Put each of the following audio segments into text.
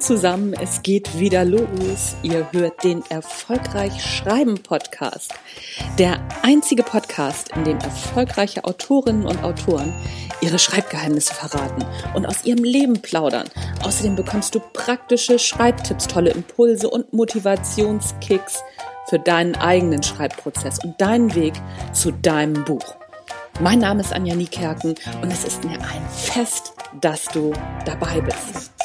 zusammen. Es geht wieder los. Ihr hört den Erfolgreich Schreiben Podcast. Der einzige Podcast, in dem erfolgreiche Autorinnen und Autoren ihre Schreibgeheimnisse verraten und aus ihrem Leben plaudern. Außerdem bekommst du praktische Schreibtipps, tolle Impulse und Motivationskicks für deinen eigenen Schreibprozess und deinen Weg zu deinem Buch. Mein Name ist Anja Niekerken und es ist mir ein Fest, dass du dabei bist.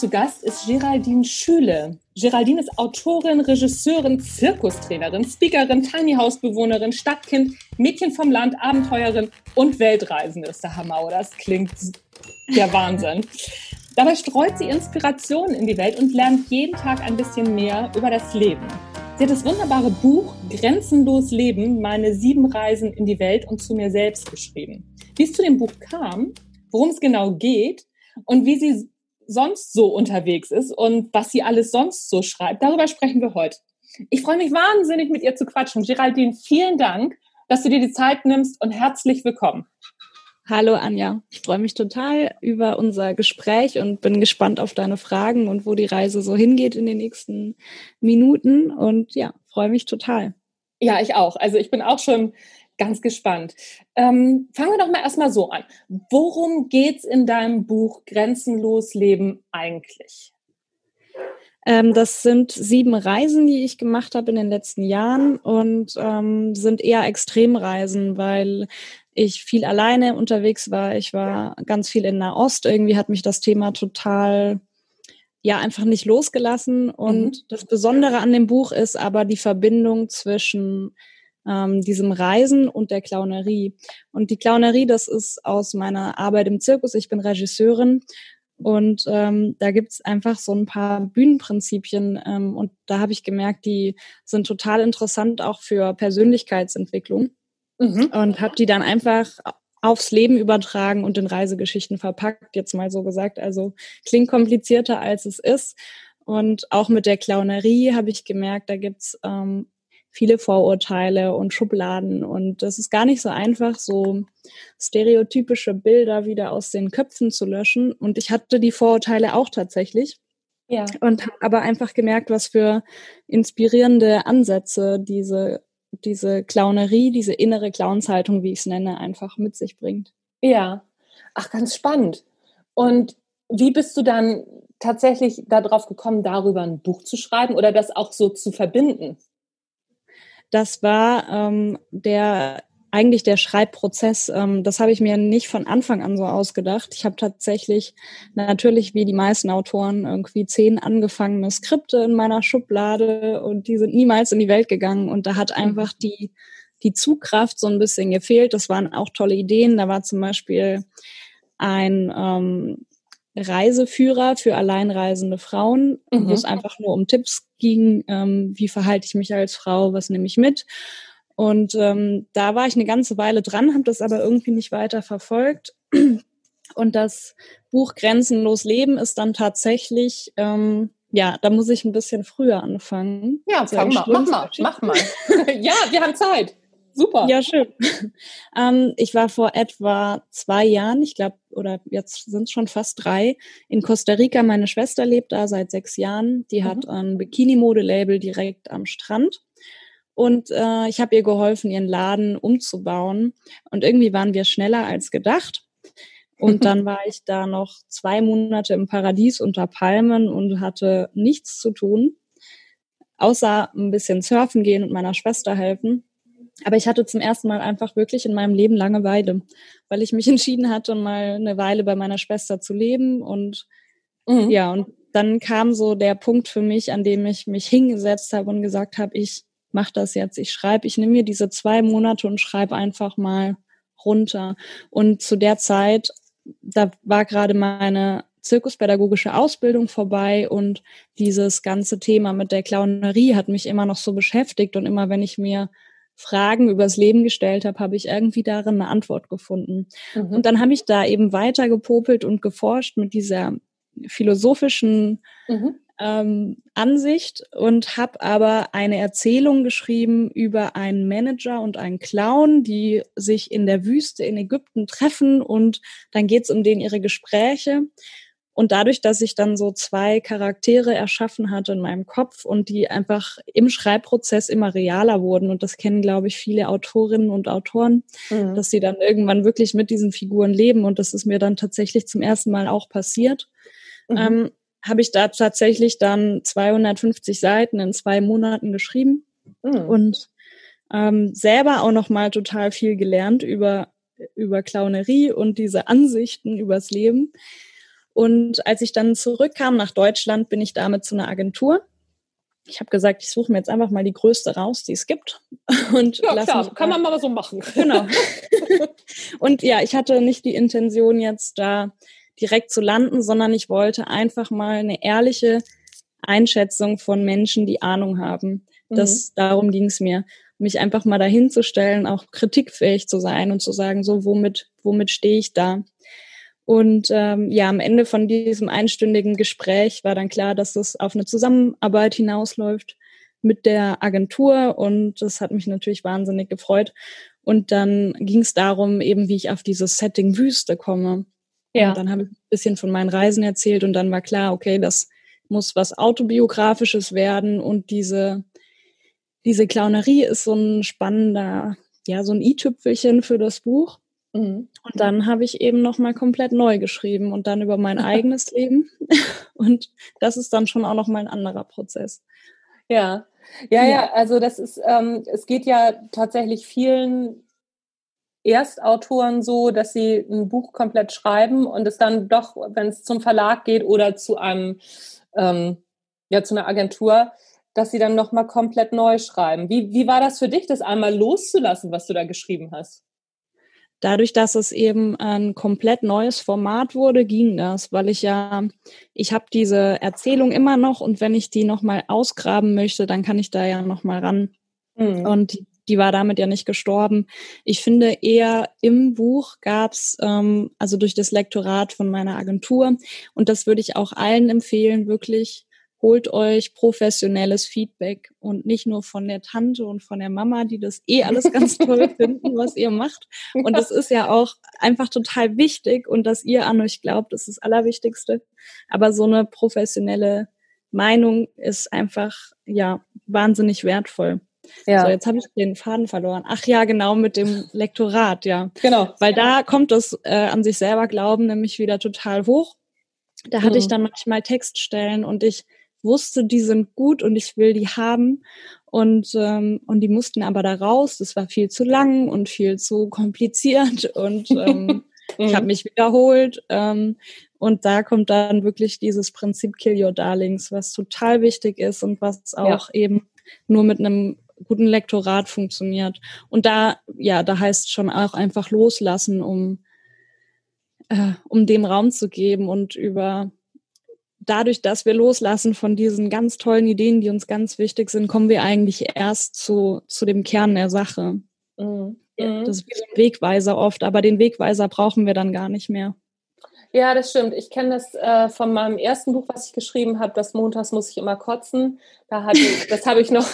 Zu Gast ist Geraldine Schüle. Geraldine ist Autorin, Regisseurin, Zirkustrainerin, Speakerin, Tiny House Bewohnerin, Stadtkind, Mädchen vom Land, Abenteuerin und Weltreisende. Ist der Hammer, oder? Das klingt der Wahnsinn. Dabei streut sie Inspirationen in die Welt und lernt jeden Tag ein bisschen mehr über das Leben. Sie hat das wunderbare Buch Grenzenlos Leben, meine sieben Reisen in die Welt und zu mir selbst geschrieben. Wie es zu dem Buch kam, worum es genau geht und wie sie sonst so unterwegs ist und was sie alles sonst so schreibt. Darüber sprechen wir heute. Ich freue mich wahnsinnig, mit ihr zu quatschen. Geraldine, vielen Dank, dass du dir die Zeit nimmst und herzlich willkommen. Hallo Anja, ich freue mich total über unser Gespräch und bin gespannt auf deine Fragen und wo die Reise so hingeht in den nächsten Minuten und ja, freue mich total. Ja, ich auch. Also ich bin auch schon ganz gespannt. Ähm, fangen wir doch mal erstmal so an. Worum geht's in deinem Buch Grenzenlos Leben eigentlich? Ähm, das sind sieben Reisen, die ich gemacht habe in den letzten Jahren und ähm, sind eher Extremreisen, weil ich viel alleine unterwegs war. Ich war ganz viel in Nahost. Irgendwie hat mich das Thema total ja einfach nicht losgelassen. Und mhm. das Besondere an dem Buch ist aber die Verbindung zwischen ähm, diesem Reisen und der Clownerie. Und die Clownerie, das ist aus meiner Arbeit im Zirkus. Ich bin Regisseurin und ähm, da gibt's einfach so ein paar Bühnenprinzipien ähm, und da habe ich gemerkt, die sind total interessant auch für Persönlichkeitsentwicklung mhm. und habe die dann einfach aufs Leben übertragen und in Reisegeschichten verpackt, jetzt mal so gesagt. Also klingt komplizierter, als es ist. Und auch mit der Clownerie habe ich gemerkt, da gibt's ähm, viele Vorurteile und Schubladen. Und das ist gar nicht so einfach, so stereotypische Bilder wieder aus den Köpfen zu löschen. Und ich hatte die Vorurteile auch tatsächlich. Ja. Und habe aber einfach gemerkt, was für inspirierende Ansätze diese, diese Clownerie, diese innere Clownshaltung, wie ich es nenne, einfach mit sich bringt. Ja. Ach, ganz spannend. Und wie bist du dann tatsächlich darauf gekommen, darüber ein Buch zu schreiben oder das auch so zu verbinden? Das war ähm, der eigentlich der Schreibprozess. Ähm, das habe ich mir nicht von Anfang an so ausgedacht. Ich habe tatsächlich natürlich wie die meisten Autoren irgendwie zehn angefangene Skripte in meiner Schublade und die sind niemals in die Welt gegangen. Und da hat mhm. einfach die die Zugkraft so ein bisschen gefehlt. Das waren auch tolle Ideen. Da war zum Beispiel ein ähm, Reiseführer für alleinreisende Frauen, mhm. wo es einfach nur um Tipps ging, ähm, wie verhalte ich mich als Frau, was nehme ich mit. Und ähm, da war ich eine ganze Weile dran, habe das aber irgendwie nicht weiter verfolgt. Und das Buch Grenzenlos Leben ist dann tatsächlich, ähm, ja, da muss ich ein bisschen früher anfangen. Ja, fang mal, mach mal, mach mal. ja, wir haben Zeit. Super. Ja, schön. ähm, ich war vor etwa zwei Jahren, ich glaube, oder jetzt sind es schon fast drei, in Costa Rica. Meine Schwester lebt da seit sechs Jahren. Die mhm. hat ein Bikini-Mode-Label direkt am Strand. Und äh, ich habe ihr geholfen, ihren Laden umzubauen. Und irgendwie waren wir schneller als gedacht. Und dann war ich da noch zwei Monate im Paradies unter Palmen und hatte nichts zu tun, außer ein bisschen surfen gehen und meiner Schwester helfen. Aber ich hatte zum ersten Mal einfach wirklich in meinem Leben Langeweile, weil ich mich entschieden hatte, mal eine Weile bei meiner Schwester zu leben. Und mhm. ja, und dann kam so der Punkt für mich, an dem ich mich hingesetzt habe und gesagt habe, ich mach das jetzt. Ich schreibe, ich nehme mir diese zwei Monate und schreibe einfach mal runter. Und zu der Zeit, da war gerade meine zirkuspädagogische Ausbildung vorbei und dieses ganze Thema mit der Clownerie hat mich immer noch so beschäftigt und immer wenn ich mir Fragen übers Leben gestellt habe, habe ich irgendwie darin eine Antwort gefunden. Mhm. Und dann habe ich da eben weiter gepopelt und geforscht mit dieser philosophischen mhm. ähm, Ansicht und habe aber eine Erzählung geschrieben über einen Manager und einen Clown, die sich in der Wüste in Ägypten treffen und dann geht es um den ihre Gespräche. Und dadurch, dass ich dann so zwei Charaktere erschaffen hatte in meinem Kopf und die einfach im Schreibprozess immer realer wurden, und das kennen, glaube ich, viele Autorinnen und Autoren, mhm. dass sie dann irgendwann wirklich mit diesen Figuren leben. Und das ist mir dann tatsächlich zum ersten Mal auch passiert. Mhm. Ähm, habe ich da tatsächlich dann 250 Seiten in zwei Monaten geschrieben mhm. und ähm, selber auch noch mal total viel gelernt über über Clownerie und diese Ansichten übers Leben. Und als ich dann zurückkam nach Deutschland, bin ich damit zu einer Agentur. Ich habe gesagt, ich suche mir jetzt einfach mal die größte raus, die es gibt. Und ja, klar, kann man mal so machen. Genau. und ja, ich hatte nicht die Intention, jetzt da direkt zu landen, sondern ich wollte einfach mal eine ehrliche Einschätzung von Menschen, die Ahnung haben. Das, mhm. darum ging es mir mich einfach mal dahin zu stellen, auch kritikfähig zu sein und zu sagen, so womit, womit stehe ich da? Und ähm, ja, am Ende von diesem einstündigen Gespräch war dann klar, dass es auf eine Zusammenarbeit hinausläuft mit der Agentur und das hat mich natürlich wahnsinnig gefreut. Und dann ging es darum, eben wie ich auf dieses Setting Wüste komme. Ja. Und dann habe ich ein bisschen von meinen Reisen erzählt und dann war klar, okay, das muss was autobiografisches werden und diese diese Clownerie ist so ein spannender, ja, so ein i-Tüpfelchen für das Buch. Mhm. Und dann habe ich eben nochmal komplett neu geschrieben und dann über mein eigenes Leben. Und das ist dann schon auch nochmal ein anderer Prozess. Ja. Ja, ja, also das ist, ähm, es geht ja tatsächlich vielen Erstautoren so, dass sie ein Buch komplett schreiben und es dann doch, wenn es zum Verlag geht oder zu einem, ähm, ja, zu einer Agentur, dass sie dann nochmal komplett neu schreiben. Wie, wie war das für dich, das einmal loszulassen, was du da geschrieben hast? Dadurch, dass es eben ein komplett neues Format wurde, ging das, weil ich ja, ich habe diese Erzählung immer noch und wenn ich die nochmal ausgraben möchte, dann kann ich da ja nochmal ran. Mhm. Und die, die, war damit ja nicht gestorben. Ich finde eher im Buch gab's ähm, also durch das Lektorat von meiner Agentur, und das würde ich auch allen empfehlen, wirklich holt euch professionelles Feedback und nicht nur von der Tante und von der Mama, die das eh alles ganz toll finden, was ihr macht. Und das ist ja auch einfach total wichtig und dass ihr an euch glaubt, ist das Allerwichtigste. Aber so eine professionelle Meinung ist einfach, ja, wahnsinnig wertvoll. Ja. So, jetzt habe ich den Faden verloren. Ach ja, genau, mit dem Lektorat, ja. Genau. Weil da kommt das äh, an sich selber Glauben nämlich wieder total hoch. Da hatte mhm. ich dann manchmal Textstellen und ich wusste, die sind gut und ich will die haben. Und, ähm, und die mussten aber da raus. Das war viel zu lang und viel zu kompliziert und ähm, ich habe mhm. mich wiederholt. Ähm, und da kommt dann wirklich dieses Prinzip Kill Your Darlings, was total wichtig ist und was auch ja. eben nur mit einem guten Lektorat funktioniert. Und da, ja, da heißt schon auch einfach loslassen, um, äh, um dem Raum zu geben und über dadurch, dass wir loslassen von diesen ganz tollen Ideen, die uns ganz wichtig sind, kommen wir eigentlich erst zu, zu dem Kern der Sache. Mhm. Ja, das ist wie so ein Wegweiser oft, aber den Wegweiser brauchen wir dann gar nicht mehr. Ja, das stimmt. Ich kenne das äh, von meinem ersten Buch, was ich geschrieben habe. Das Montags muss ich immer kotzen. Da hatte ich, das habe ich noch,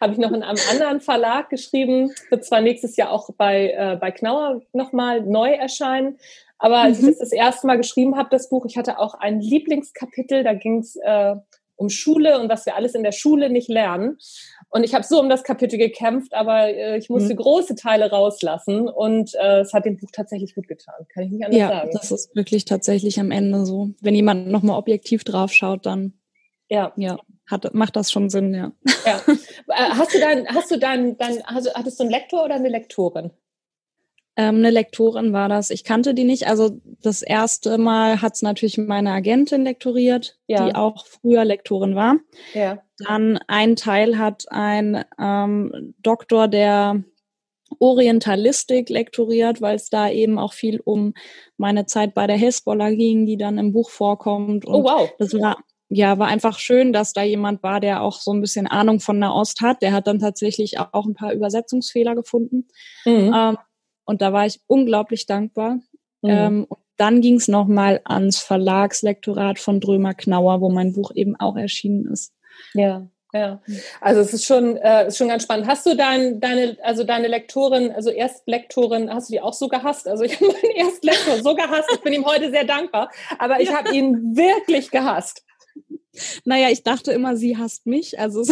habe ich noch in einem anderen Verlag geschrieben. Wird zwar nächstes Jahr auch bei äh, bei Knauer nochmal neu erscheinen. Aber als mhm. ich das das erste Mal geschrieben habe, das Buch, ich hatte auch ein Lieblingskapitel, da ging es äh, um Schule und was wir alles in der Schule nicht lernen. Und ich habe so um das Kapitel gekämpft, aber äh, ich musste mhm. große Teile rauslassen und äh, es hat dem Buch tatsächlich gut getan. Kann ich nicht anders ja, sagen. Ja, das ist wirklich tatsächlich am Ende so. Wenn jemand nochmal objektiv drauf schaut, dann ja. ja. Hat, macht das schon Sinn, ja. ja. Äh, hast du dann, hast du dann, dann hast, hattest du einen Lektor oder eine Lektorin? Ähm, eine Lektorin war das. Ich kannte die nicht. Also das erste Mal hat es natürlich meine Agentin lektoriert, ja. die auch früher Lektorin war. Ja. Dann ein Teil hat ein ähm, Doktor der Orientalistik lektoriert, weil es da eben auch viel um meine Zeit bei der Hezbollah ging, die dann im Buch vorkommt. Und oh wow. Das war ja, war einfach schön, dass da jemand war, der auch so ein bisschen Ahnung von Nahost hat. Der hat dann tatsächlich auch ein paar Übersetzungsfehler gefunden. Mhm. Ähm, und da war ich unglaublich dankbar. Mhm. Ähm, und dann ging es nochmal ans Verlagslektorat von Drömer Knauer, wo mein Buch eben auch erschienen ist. Ja. Ja, also es ist schon, äh, ist schon ganz spannend. Hast du dein, deine, also deine Lektorin, also Erstlektorin, hast du die auch so gehasst? Also ich habe meinen Erstlektor so gehasst, ich bin ihm heute sehr dankbar, aber ich ja. habe ihn wirklich gehasst. Naja, ich dachte immer, sie hasst mich. Also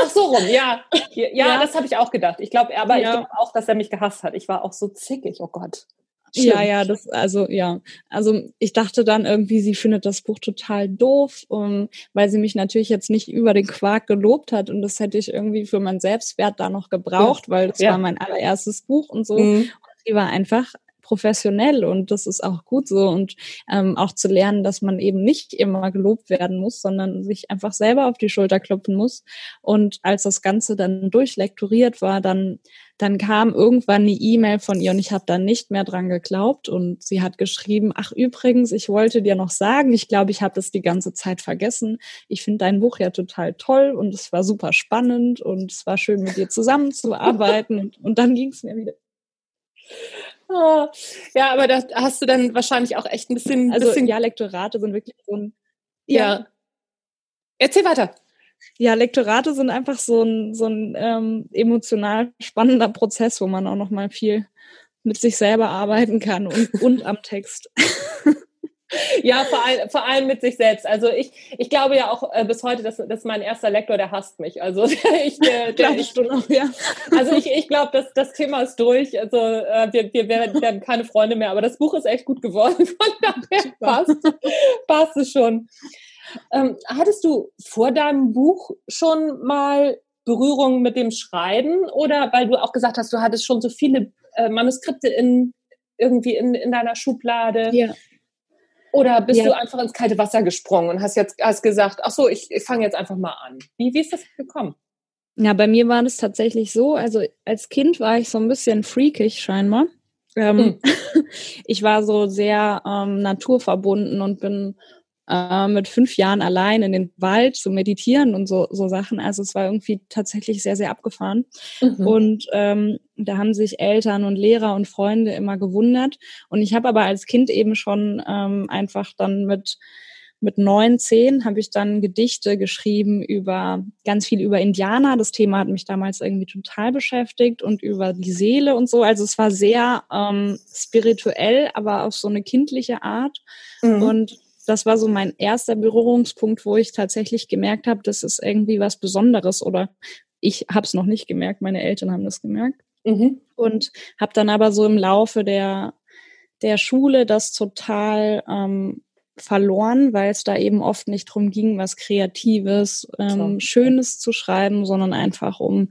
Ach so rum, ja. Ja, ja. das habe ich auch gedacht. Ich glaube, aber ja. ich glaube auch, dass er mich gehasst hat. Ich war auch so zickig, oh Gott. Schlimm. Ja, ja, das, also ja. Also ich dachte dann irgendwie, sie findet das Buch total doof, um, weil sie mich natürlich jetzt nicht über den Quark gelobt hat und das hätte ich irgendwie für meinen Selbstwert da noch gebraucht, ja. weil das ja. war mein allererstes Buch und so. Mhm. Und sie war einfach professionell und das ist auch gut so und ähm, auch zu lernen, dass man eben nicht immer gelobt werden muss, sondern sich einfach selber auf die Schulter klopfen muss. Und als das Ganze dann durchlektoriert war, dann dann kam irgendwann eine E-Mail von ihr und ich habe da nicht mehr dran geglaubt und sie hat geschrieben, ach übrigens, ich wollte dir noch sagen, ich glaube, ich habe das die ganze Zeit vergessen. Ich finde dein Buch ja total toll und es war super spannend und es war schön mit dir zusammenzuarbeiten und dann ging es mir wieder. Oh, ja, aber da hast du dann wahrscheinlich auch echt ein bisschen. Also bisschen ja, Lektorate sind wirklich so ein. Ja. ja. Erzähl weiter. Ja, Lektorate sind einfach so ein, so ein ähm, emotional spannender Prozess, wo man auch noch mal viel mit sich selber arbeiten kann und, und am Text. Ja, vor, all, vor allem mit sich selbst. Also ich, ich glaube ja auch äh, bis heute, dass, dass mein erster Lektor, der hasst mich. Also ich, der, der, ich, auch, ja. Also ich, ich glaube, dass das Thema ist durch. Also äh, wir, wir werden, werden keine Freunde mehr, aber das Buch ist echt gut geworden. Von daher passt, passt es schon. Ähm, hattest du vor deinem Buch schon mal Berührung mit dem Schreiben oder weil du auch gesagt hast, du hattest schon so viele äh, Manuskripte in irgendwie in, in deiner Schublade? Ja. Oder bist ja. du einfach ins kalte Wasser gesprungen und hast jetzt hast gesagt, ach so, ich, ich fange jetzt einfach mal an. Wie, wie ist das gekommen? Ja, bei mir war das tatsächlich so. Also als Kind war ich so ein bisschen freakig scheinbar. Ähm, hm. ich war so sehr ähm, naturverbunden und bin äh, mit fünf Jahren allein in den Wald zu meditieren und so, so Sachen. Also es war irgendwie tatsächlich sehr, sehr abgefahren. Mhm. Und ähm, da haben sich Eltern und Lehrer und Freunde immer gewundert. Und ich habe aber als Kind eben schon ähm, einfach dann mit mit neun, zehn habe ich dann Gedichte geschrieben über ganz viel über Indianer. Das Thema hat mich damals irgendwie total beschäftigt und über die Seele und so. Also es war sehr ähm, spirituell, aber auf so eine kindliche Art. Mhm. Und das war so mein erster Berührungspunkt, wo ich tatsächlich gemerkt habe, das ist irgendwie was Besonderes oder ich habe es noch nicht gemerkt, meine Eltern haben das gemerkt. Mhm. Und habe dann aber so im Laufe der, der Schule das total ähm, verloren, weil es da eben oft nicht drum ging, was Kreatives, ähm, Schönes zu schreiben, sondern einfach um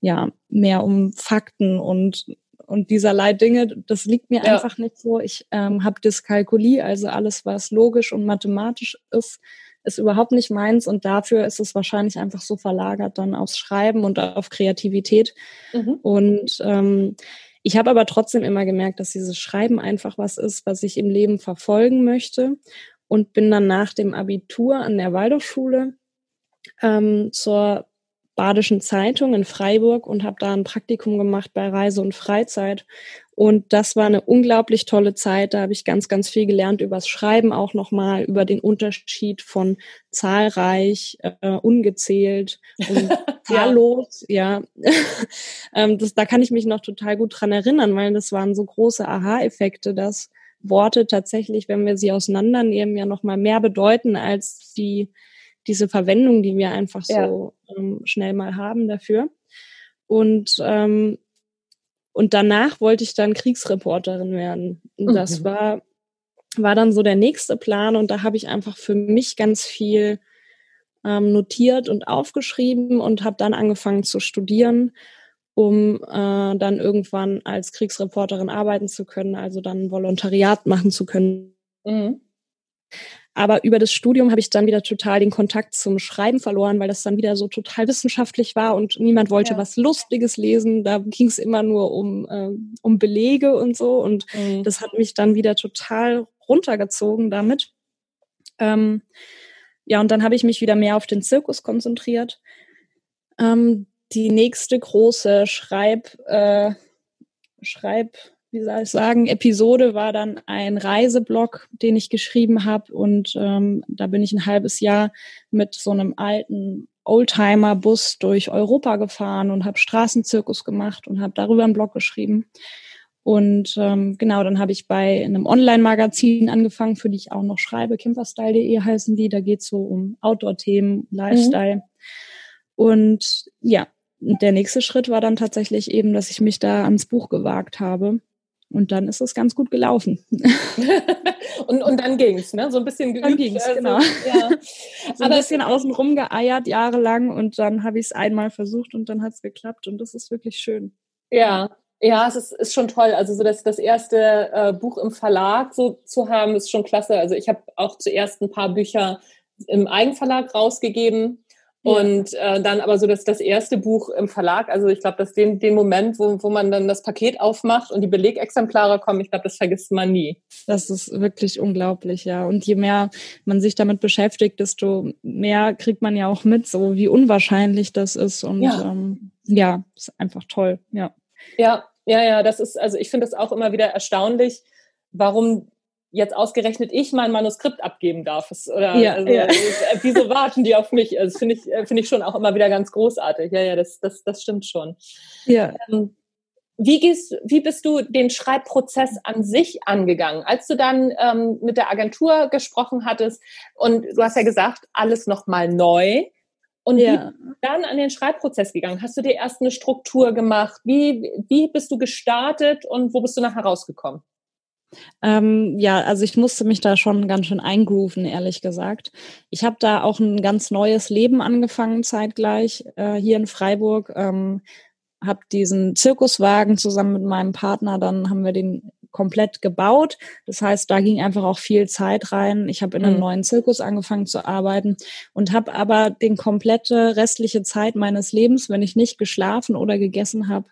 ja mehr um Fakten und und dieserlei Dinge, das liegt mir ja. einfach nicht so. Ich ähm, habe Dyskalkulie, also alles, was logisch und mathematisch ist, ist überhaupt nicht meins und dafür ist es wahrscheinlich einfach so verlagert dann aufs Schreiben und auf Kreativität. Mhm. Und ähm, ich habe aber trotzdem immer gemerkt, dass dieses Schreiben einfach was ist, was ich im Leben verfolgen möchte und bin dann nach dem Abitur an der Waldorfschule ähm, zur Badischen Zeitung in Freiburg und habe da ein Praktikum gemacht bei Reise und Freizeit. Und das war eine unglaublich tolle Zeit. Da habe ich ganz, ganz viel gelernt übers Schreiben auch nochmal, über den Unterschied von zahlreich, äh, ungezählt und zahllos. ja, ähm, das, da kann ich mich noch total gut dran erinnern, weil das waren so große Aha-Effekte, dass Worte tatsächlich, wenn wir sie auseinandernehmen, ja nochmal mehr bedeuten als die diese Verwendung, die wir einfach so ja. ähm, schnell mal haben dafür. Und ähm, und danach wollte ich dann Kriegsreporterin werden. Und das mhm. war war dann so der nächste Plan und da habe ich einfach für mich ganz viel ähm, notiert und aufgeschrieben und habe dann angefangen zu studieren, um äh, dann irgendwann als Kriegsreporterin arbeiten zu können, also dann Volontariat machen zu können. Mhm. Aber über das Studium habe ich dann wieder total den Kontakt zum Schreiben verloren, weil das dann wieder so total wissenschaftlich war und niemand wollte ja. was Lustiges lesen. Da ging es immer nur um, äh, um Belege und so. Und mhm. das hat mich dann wieder total runtergezogen damit. Ähm, ja, und dann habe ich mich wieder mehr auf den Zirkus konzentriert. Ähm, die nächste große Schreib, äh, Schreib, wie soll ich sagen, Episode war dann ein Reiseblog, den ich geschrieben habe. Und ähm, da bin ich ein halbes Jahr mit so einem alten Oldtimer-Bus durch Europa gefahren und habe Straßenzirkus gemacht und habe darüber einen Blog geschrieben. Und ähm, genau, dann habe ich bei einem Online-Magazin angefangen, für die ich auch noch schreibe. Kimperstyle.de heißen die. Da geht es so um Outdoor-Themen, Lifestyle. Mhm. Und ja, der nächste Schritt war dann tatsächlich eben, dass ich mich da ans Buch gewagt habe. Und dann ist es ganz gut gelaufen. und, und dann ging's, ne? So ein bisschen geübt. Dann ging's, also, genau. Ja. so ein bisschen außen rum geeiert jahrelang und dann habe ich es einmal versucht und dann hat's geklappt und das ist wirklich schön. Ja, ja, es ist, ist schon toll. Also so das, das erste äh, Buch im Verlag so zu haben, ist schon klasse. Also ich habe auch zuerst ein paar Bücher im Eigenverlag rausgegeben und äh, dann aber so das, das erste Buch im Verlag, also ich glaube, dass den, den Moment, wo, wo man dann das Paket aufmacht und die Belegexemplare kommen, ich glaube, das vergisst man nie. Das ist wirklich unglaublich, ja. Und je mehr man sich damit beschäftigt, desto mehr kriegt man ja auch mit, so wie unwahrscheinlich das ist. Und ja, ähm, ja ist einfach toll, ja. Ja, ja, ja, das ist, also ich finde es auch immer wieder erstaunlich, warum jetzt ausgerechnet ich mein Manuskript abgeben darf. Oder ja, also, ja. Äh, wieso warten die auf mich? Also, das finde ich, äh, finde ich schon auch immer wieder ganz großartig. Ja, ja, das, das, das stimmt schon. Ja. Ähm, wie, gehst, wie bist du den Schreibprozess an sich angegangen? Als du dann ähm, mit der Agentur gesprochen hattest und du hast ja gesagt, alles nochmal neu. Und ja. wie dann an den Schreibprozess gegangen? Hast du dir erst eine Struktur gemacht? Wie, wie bist du gestartet und wo bist du nachher rausgekommen? Ähm, ja, also ich musste mich da schon ganz schön eingrooven, ehrlich gesagt. Ich habe da auch ein ganz neues Leben angefangen zeitgleich äh, hier in Freiburg. Ähm, habe diesen Zirkuswagen zusammen mit meinem Partner, dann haben wir den komplett gebaut. Das heißt, da ging einfach auch viel Zeit rein. Ich habe in einem mhm. neuen Zirkus angefangen zu arbeiten und habe aber den komplette restliche Zeit meines Lebens, wenn ich nicht geschlafen oder gegessen habe,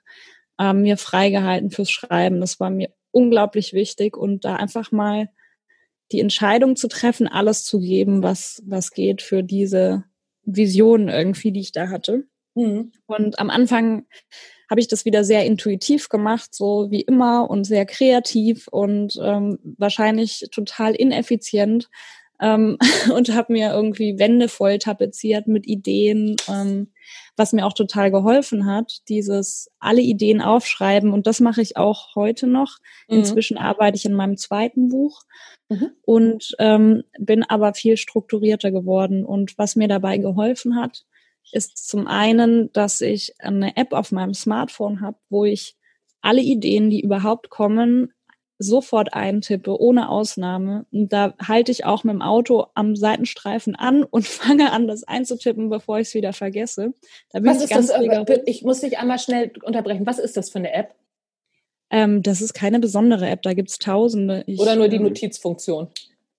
äh, mir freigehalten fürs Schreiben. Das war mir unglaublich wichtig und da einfach mal die Entscheidung zu treffen, alles zu geben, was, was geht für diese Vision irgendwie, die ich da hatte. Mhm. Und am Anfang habe ich das wieder sehr intuitiv gemacht, so wie immer und sehr kreativ und ähm, wahrscheinlich total ineffizient ähm, und habe mir irgendwie Wände voll tapeziert mit Ideen. Ähm, was mir auch total geholfen hat, dieses alle Ideen aufschreiben. Und das mache ich auch heute noch. Mhm. Inzwischen arbeite ich in meinem zweiten Buch mhm. und ähm, bin aber viel strukturierter geworden. Und was mir dabei geholfen hat, ist zum einen, dass ich eine App auf meinem Smartphone habe, wo ich alle Ideen, die überhaupt kommen, sofort eintippe, ohne Ausnahme. Und da halte ich auch mit dem Auto am Seitenstreifen an und fange an, das einzutippen, bevor ich es wieder vergesse. Da bin Was ich ist das? Ich muss dich einmal schnell unterbrechen. Was ist das für eine App? Ähm, das ist keine besondere App, da gibt es tausende. Ich, Oder nur die ähm, Notizfunktion?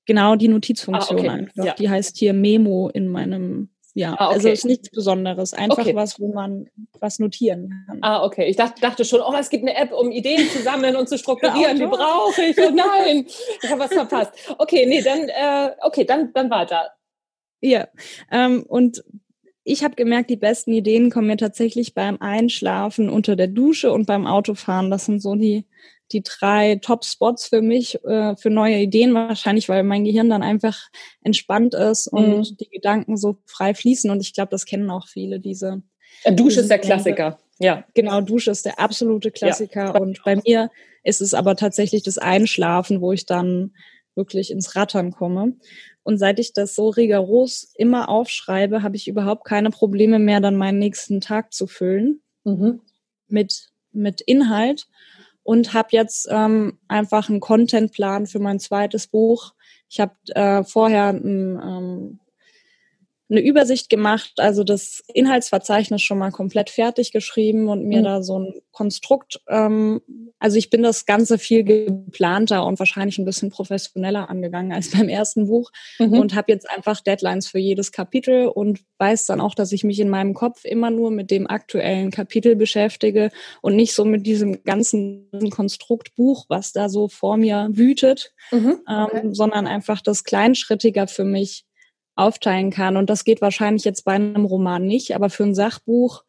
Genau, die Notizfunktion ah, okay. einfach. Ja. Die heißt hier Memo in meinem ja, ah, also okay. also ist nichts Besonderes. Einfach okay. was, wo man was notieren kann. Ah, okay. Ich dachte, dachte schon, oh, es gibt eine App, um Ideen zu sammeln und zu strukturieren. Die brauche ich. Oh nein, ich habe was verpasst. Okay, nee, dann, äh, okay, dann, dann weiter. Ja, ähm, und ich habe gemerkt, die besten Ideen kommen mir tatsächlich beim Einschlafen unter der Dusche und beim Autofahren. Das sind so die die drei Top-Spots für mich, äh, für neue Ideen wahrscheinlich, weil mein Gehirn dann einfach entspannt ist und mhm. die Gedanken so frei fließen. Und ich glaube, das kennen auch viele, diese. Dusche ist der Klassiker. Ja. Genau, Dusche ist der absolute Klassiker. Ja. Und bei mir ist es aber tatsächlich das Einschlafen, wo ich dann wirklich ins Rattern komme. Und seit ich das so rigoros immer aufschreibe, habe ich überhaupt keine Probleme mehr, dann meinen nächsten Tag zu füllen mhm. mit, mit Inhalt und habe jetzt ähm, einfach einen Contentplan für mein zweites Buch. Ich habe äh, vorher ein, ähm, eine Übersicht gemacht, also das Inhaltsverzeichnis schon mal komplett fertig geschrieben und mir mhm. da so ein Konstrukt, ähm, also ich bin das Ganze viel geplanter und wahrscheinlich ein bisschen professioneller angegangen als beim ersten Buch mhm. und habe jetzt einfach Deadlines für jedes Kapitel und weiß dann auch, dass ich mich in meinem Kopf immer nur mit dem aktuellen Kapitel beschäftige und nicht so mit diesem ganzen Konstruktbuch, was da so vor mir wütet, mhm. okay. ähm, sondern einfach das kleinschrittiger für mich aufteilen kann. Und das geht wahrscheinlich jetzt bei einem Roman nicht, aber für ein Sachbuch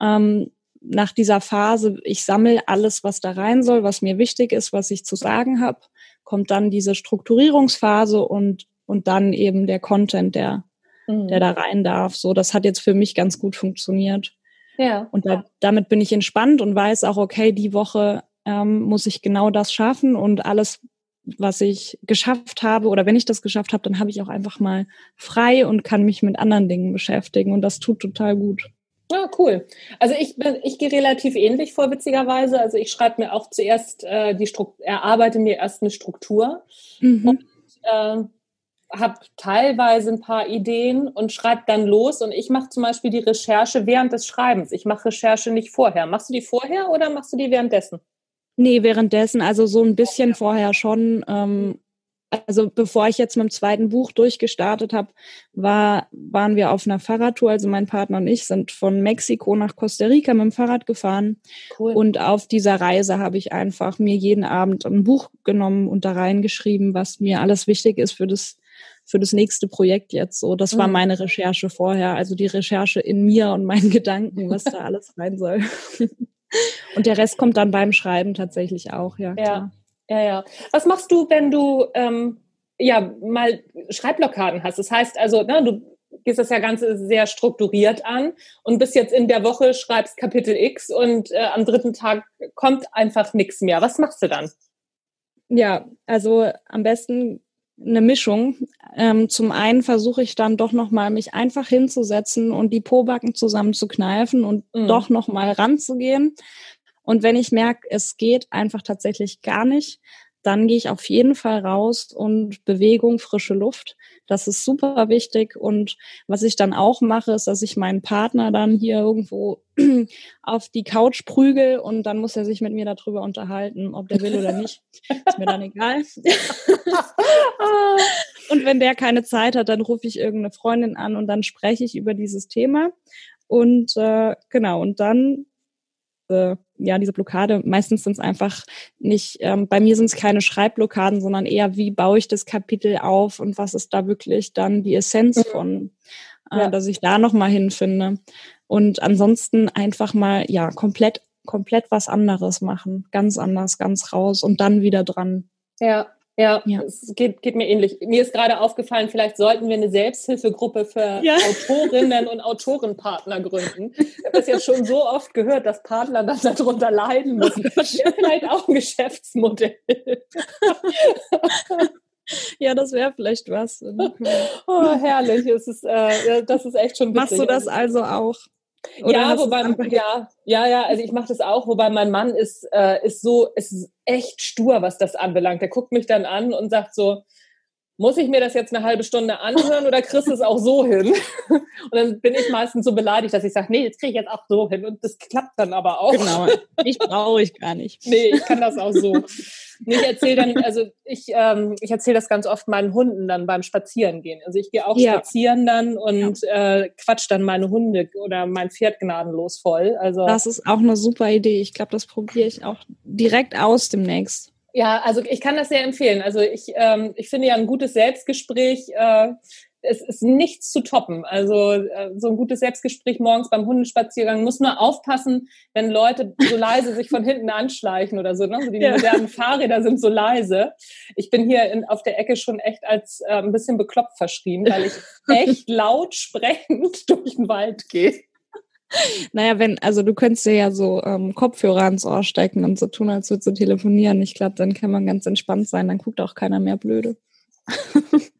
ähm, nach dieser Phase, ich sammle alles, was da rein soll, was mir wichtig ist, was ich zu sagen habe, kommt dann diese Strukturierungsphase und, und dann eben der Content, der, mhm. der da rein darf. So, das hat jetzt für mich ganz gut funktioniert. Ja. Und da, damit bin ich entspannt und weiß auch, okay, die Woche ähm, muss ich genau das schaffen und alles, was ich geschafft habe oder wenn ich das geschafft habe, dann habe ich auch einfach mal frei und kann mich mit anderen Dingen beschäftigen und das tut total gut. Ja, cool. Also ich bin, ich gehe relativ ähnlich vor, witzigerweise. Also ich schreibe mir auch zuerst äh, die Struktur, erarbeite mir erst eine Struktur mhm. und äh, habe teilweise ein paar Ideen und schreibe dann los. Und ich mache zum Beispiel die Recherche während des Schreibens. Ich mache Recherche nicht vorher. Machst du die vorher oder machst du die währenddessen? Nee, währenddessen, also so ein bisschen vorher schon. Ähm, also bevor ich jetzt mit dem zweiten Buch durchgestartet habe, war, waren wir auf einer Fahrradtour. Also mein Partner und ich sind von Mexiko nach Costa Rica mit dem Fahrrad gefahren. Cool. Und auf dieser Reise habe ich einfach mir jeden Abend ein Buch genommen und da reingeschrieben, was mir alles wichtig ist für das für das nächste Projekt jetzt so. Das war mhm. meine Recherche vorher, also die Recherche in mir und meinen Gedanken, was da alles rein soll. Und der Rest kommt dann beim Schreiben tatsächlich auch, ja. Ja, ja, ja. Was machst du, wenn du ähm, ja mal Schreibblockaden hast? Das heißt also, ne, du gehst das ja Ganze sehr strukturiert an und bis jetzt in der Woche schreibst Kapitel X und äh, am dritten Tag kommt einfach nichts mehr. Was machst du dann? Ja, also am besten eine Mischung. Ähm, zum einen versuche ich dann doch nochmal mich einfach hinzusetzen und die Pobacken zusammenzukneifen und mhm. doch nochmal ranzugehen. Und wenn ich merke, es geht einfach tatsächlich gar nicht, dann gehe ich auf jeden Fall raus und Bewegung, frische Luft. Das ist super wichtig. Und was ich dann auch mache, ist, dass ich meinen Partner dann hier irgendwo auf die Couch prügel und dann muss er sich mit mir darüber unterhalten, ob der will oder nicht. Ist mir dann egal. und wenn der keine Zeit hat, dann rufe ich irgendeine Freundin an und dann spreche ich über dieses Thema. Und äh, genau, und dann ja, diese Blockade, meistens sind es einfach nicht, ähm, bei mir sind es keine Schreibblockaden, sondern eher, wie baue ich das Kapitel auf und was ist da wirklich dann die Essenz mhm. von, äh, ja. dass ich da nochmal hinfinde. Und ansonsten einfach mal, ja, komplett, komplett was anderes machen, ganz anders, ganz raus und dann wieder dran. Ja, ja, ja. es geht, geht mir ähnlich. Mir ist gerade aufgefallen, vielleicht sollten wir eine Selbsthilfegruppe für ja. Autorinnen und Autorenpartner gründen. Ich habe das jetzt schon so oft gehört, dass Partner dann darunter leiden müssen. Das ist vielleicht auch ein Geschäftsmodell. Ja, das wäre vielleicht was. Oh, herrlich. Es ist, äh, das ist echt schon witzig. Machst du das also auch? Oder ja, wobei, ja, ja, ja, also ich mache das auch, wobei mein Mann ist, äh, ist so, ist echt stur, was das anbelangt. Der guckt mich dann an und sagt so, muss ich mir das jetzt eine halbe Stunde anhören oder kriegst du es auch so hin? Und dann bin ich meistens so beleidigt, dass ich sage, nee, jetzt kriege ich jetzt auch so hin. Und das klappt dann aber auch. Genau, ich brauche ich gar nicht. Nee, ich kann das auch so. Ich erzähle dann, also ich, ähm, ich erzähle das ganz oft meinen Hunden dann beim Spazierengehen. Also ich gehe auch ja. spazieren dann und ja. äh, quatsch dann meine Hunde oder mein Pferd gnadenlos voll. Also das ist auch eine super Idee. Ich glaube, das probiere ich auch direkt aus demnächst. Ja, also ich kann das sehr empfehlen. Also ich, ähm, ich finde ja ein gutes Selbstgespräch, äh, es ist nichts zu toppen. Also äh, so ein gutes Selbstgespräch morgens beim Hundespaziergang muss nur aufpassen, wenn Leute so leise sich von hinten anschleichen oder so. Ne? Also die ja. modernen Fahrräder sind so leise. Ich bin hier in, auf der Ecke schon echt als äh, ein bisschen bekloppt verschrieben, weil ich echt laut sprechend durch den Wald gehe. Naja, wenn, also du könntest dir ja so ähm, Kopfhörer ans Ohr stecken und so tun, als würdest du telefonieren. Ich glaube, dann kann man ganz entspannt sein, dann guckt auch keiner mehr blöde.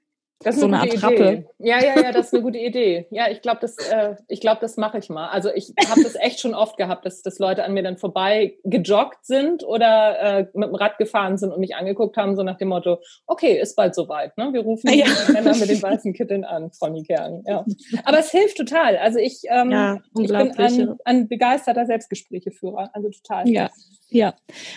Das ist so eine, eine Attrappe. Idee. Ja, ja, ja, das ist eine gute Idee. Ja, ich glaube, das, äh, ich glaube, das mache ich mal. Also ich habe das echt schon oft gehabt, dass, dass Leute an mir dann vorbei gejoggt sind oder äh, mit dem Rad gefahren sind und mich angeguckt haben, so nach dem Motto, okay, ist bald soweit. Ne? Wir rufen ja. die Männer mit den weißen Kitteln an, Frau Kern. Ja. Aber es hilft total. Also ich, ähm, ja, ich bin ein, ein begeisterter Selbstgesprächeführer. Also total. Ja. Ja,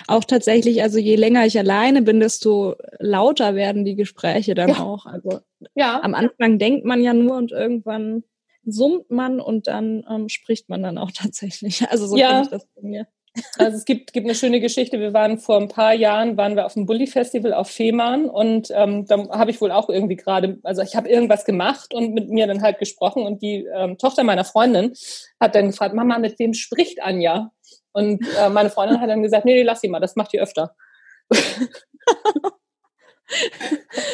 auch tatsächlich, also je länger ich alleine bin, desto lauter werden die Gespräche dann ja. auch. Also ja. am Anfang denkt man ja nur und irgendwann summt man und dann ähm, spricht man dann auch tatsächlich. Also so ja. ich das bei mir. Also es gibt, gibt eine schöne Geschichte. Wir waren vor ein paar Jahren, waren wir auf dem Bulli-Festival auf Fehmarn und ähm, da habe ich wohl auch irgendwie gerade, also ich habe irgendwas gemacht und mit mir dann halt gesprochen und die ähm, Tochter meiner Freundin hat dann gefragt, Mama, mit wem spricht Anja? Und äh, meine Freundin hat dann gesagt, nee, nee, lass sie mal, das macht die öfter.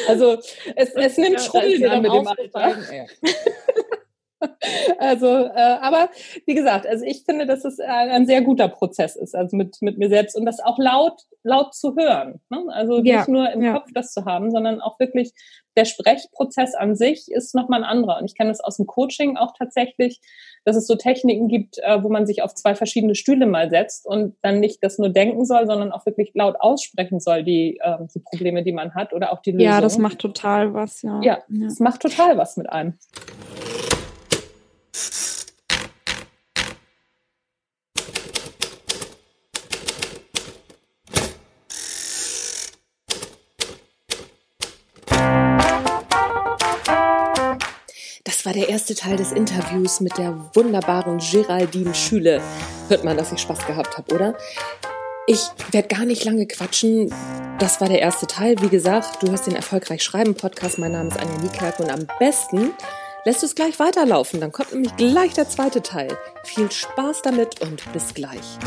also es, es nimmt ja, Schrumpeln an mit dem Alter. Also, äh, aber wie gesagt, also ich finde, dass es ein, ein, sehr guter Prozess ist, also mit, mit mir selbst und das auch laut, laut zu hören. Ne? Also ja, nicht nur im ja. Kopf das zu haben, sondern auch wirklich der Sprechprozess an sich ist nochmal ein anderer. Und ich kenne das aus dem Coaching auch tatsächlich, dass es so Techniken gibt, äh, wo man sich auf zwei verschiedene Stühle mal setzt und dann nicht das nur denken soll, sondern auch wirklich laut aussprechen soll, die, äh, die Probleme, die man hat oder auch die Lösung. Ja, das macht total was, ja. Ja, ja. das macht total was mit einem. Der erste Teil des Interviews mit der wunderbaren Geraldine Schüle. Hört man, dass ich Spaß gehabt habe, oder? Ich werde gar nicht lange quatschen. Das war der erste Teil. Wie gesagt, du hörst den Erfolgreich Schreiben Podcast. Mein Name ist Anja Niekerke und am besten lässt du es gleich weiterlaufen. Dann kommt nämlich gleich der zweite Teil. Viel Spaß damit und bis gleich.